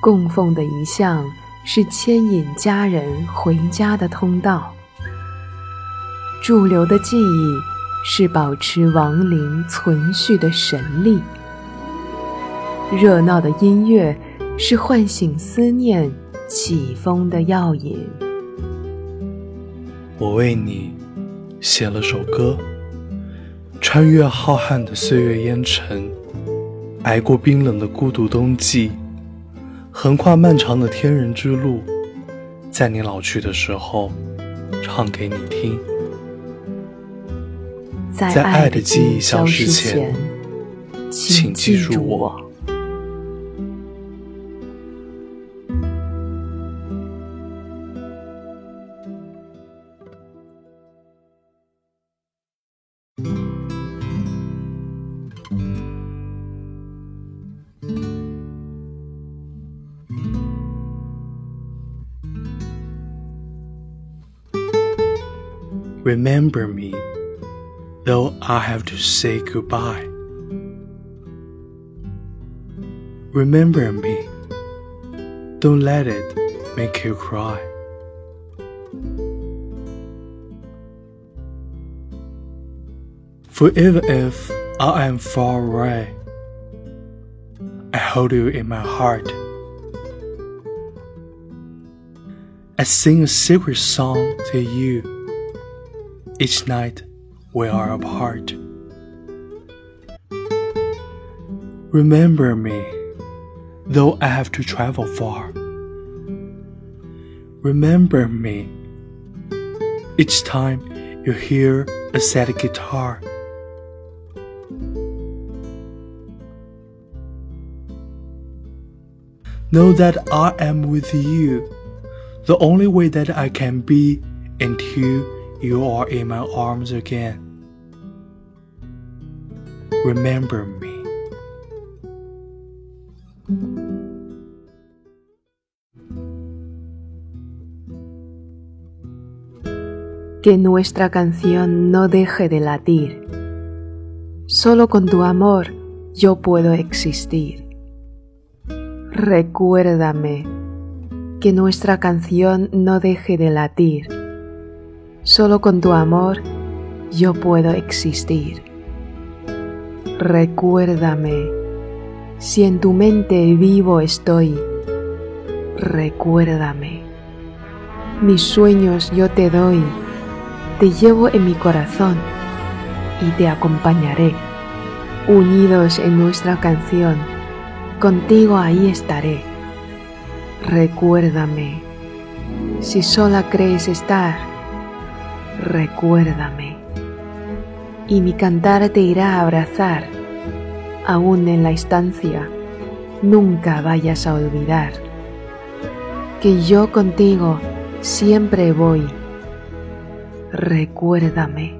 供奉的遗像是牵引家人回家的通道，驻留的记忆是保持亡灵存续的神力，热闹的音乐是唤醒思念起风的药引。我为你写了首歌，穿越浩瀚的岁月烟尘，挨过冰冷的孤独冬季，横跨漫长的天人之路，在你老去的时候，唱给你听。在爱的记忆消失前，请记住我。Remember me, though I have to say goodbye. Remember me, don't let it make you cry. For even if I am far away, I hold you in my heart. I sing a secret song to you each night we are apart. Remember me, though I have to travel far. Remember me, each time you hear a sad guitar. Know that I am with you, the only way that I can be until you are in my arms again. Remember me. Que nuestra canción no deje de latir. Solo con tu amor yo puedo existir. Recuérdame que nuestra canción no deje de latir. Solo con tu amor yo puedo existir. Recuérdame, si en tu mente vivo estoy, recuérdame. Mis sueños yo te doy, te llevo en mi corazón y te acompañaré. Unidos en nuestra canción, contigo ahí estaré. Recuérdame, si sola crees estar, recuérdame. Y mi cantar te irá a abrazar, aún en la estancia, nunca vayas a olvidar que yo contigo siempre voy. Recuérdame.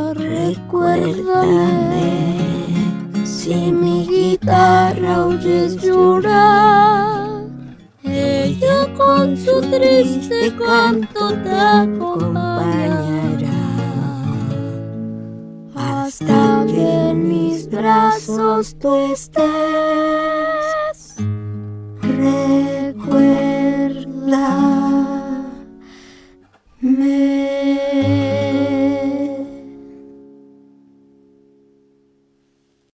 Recuérdame si mi guitarra oyes llorar. Ella con su triste canto te acompañará hasta que en mis brazos tú estés. Recuerda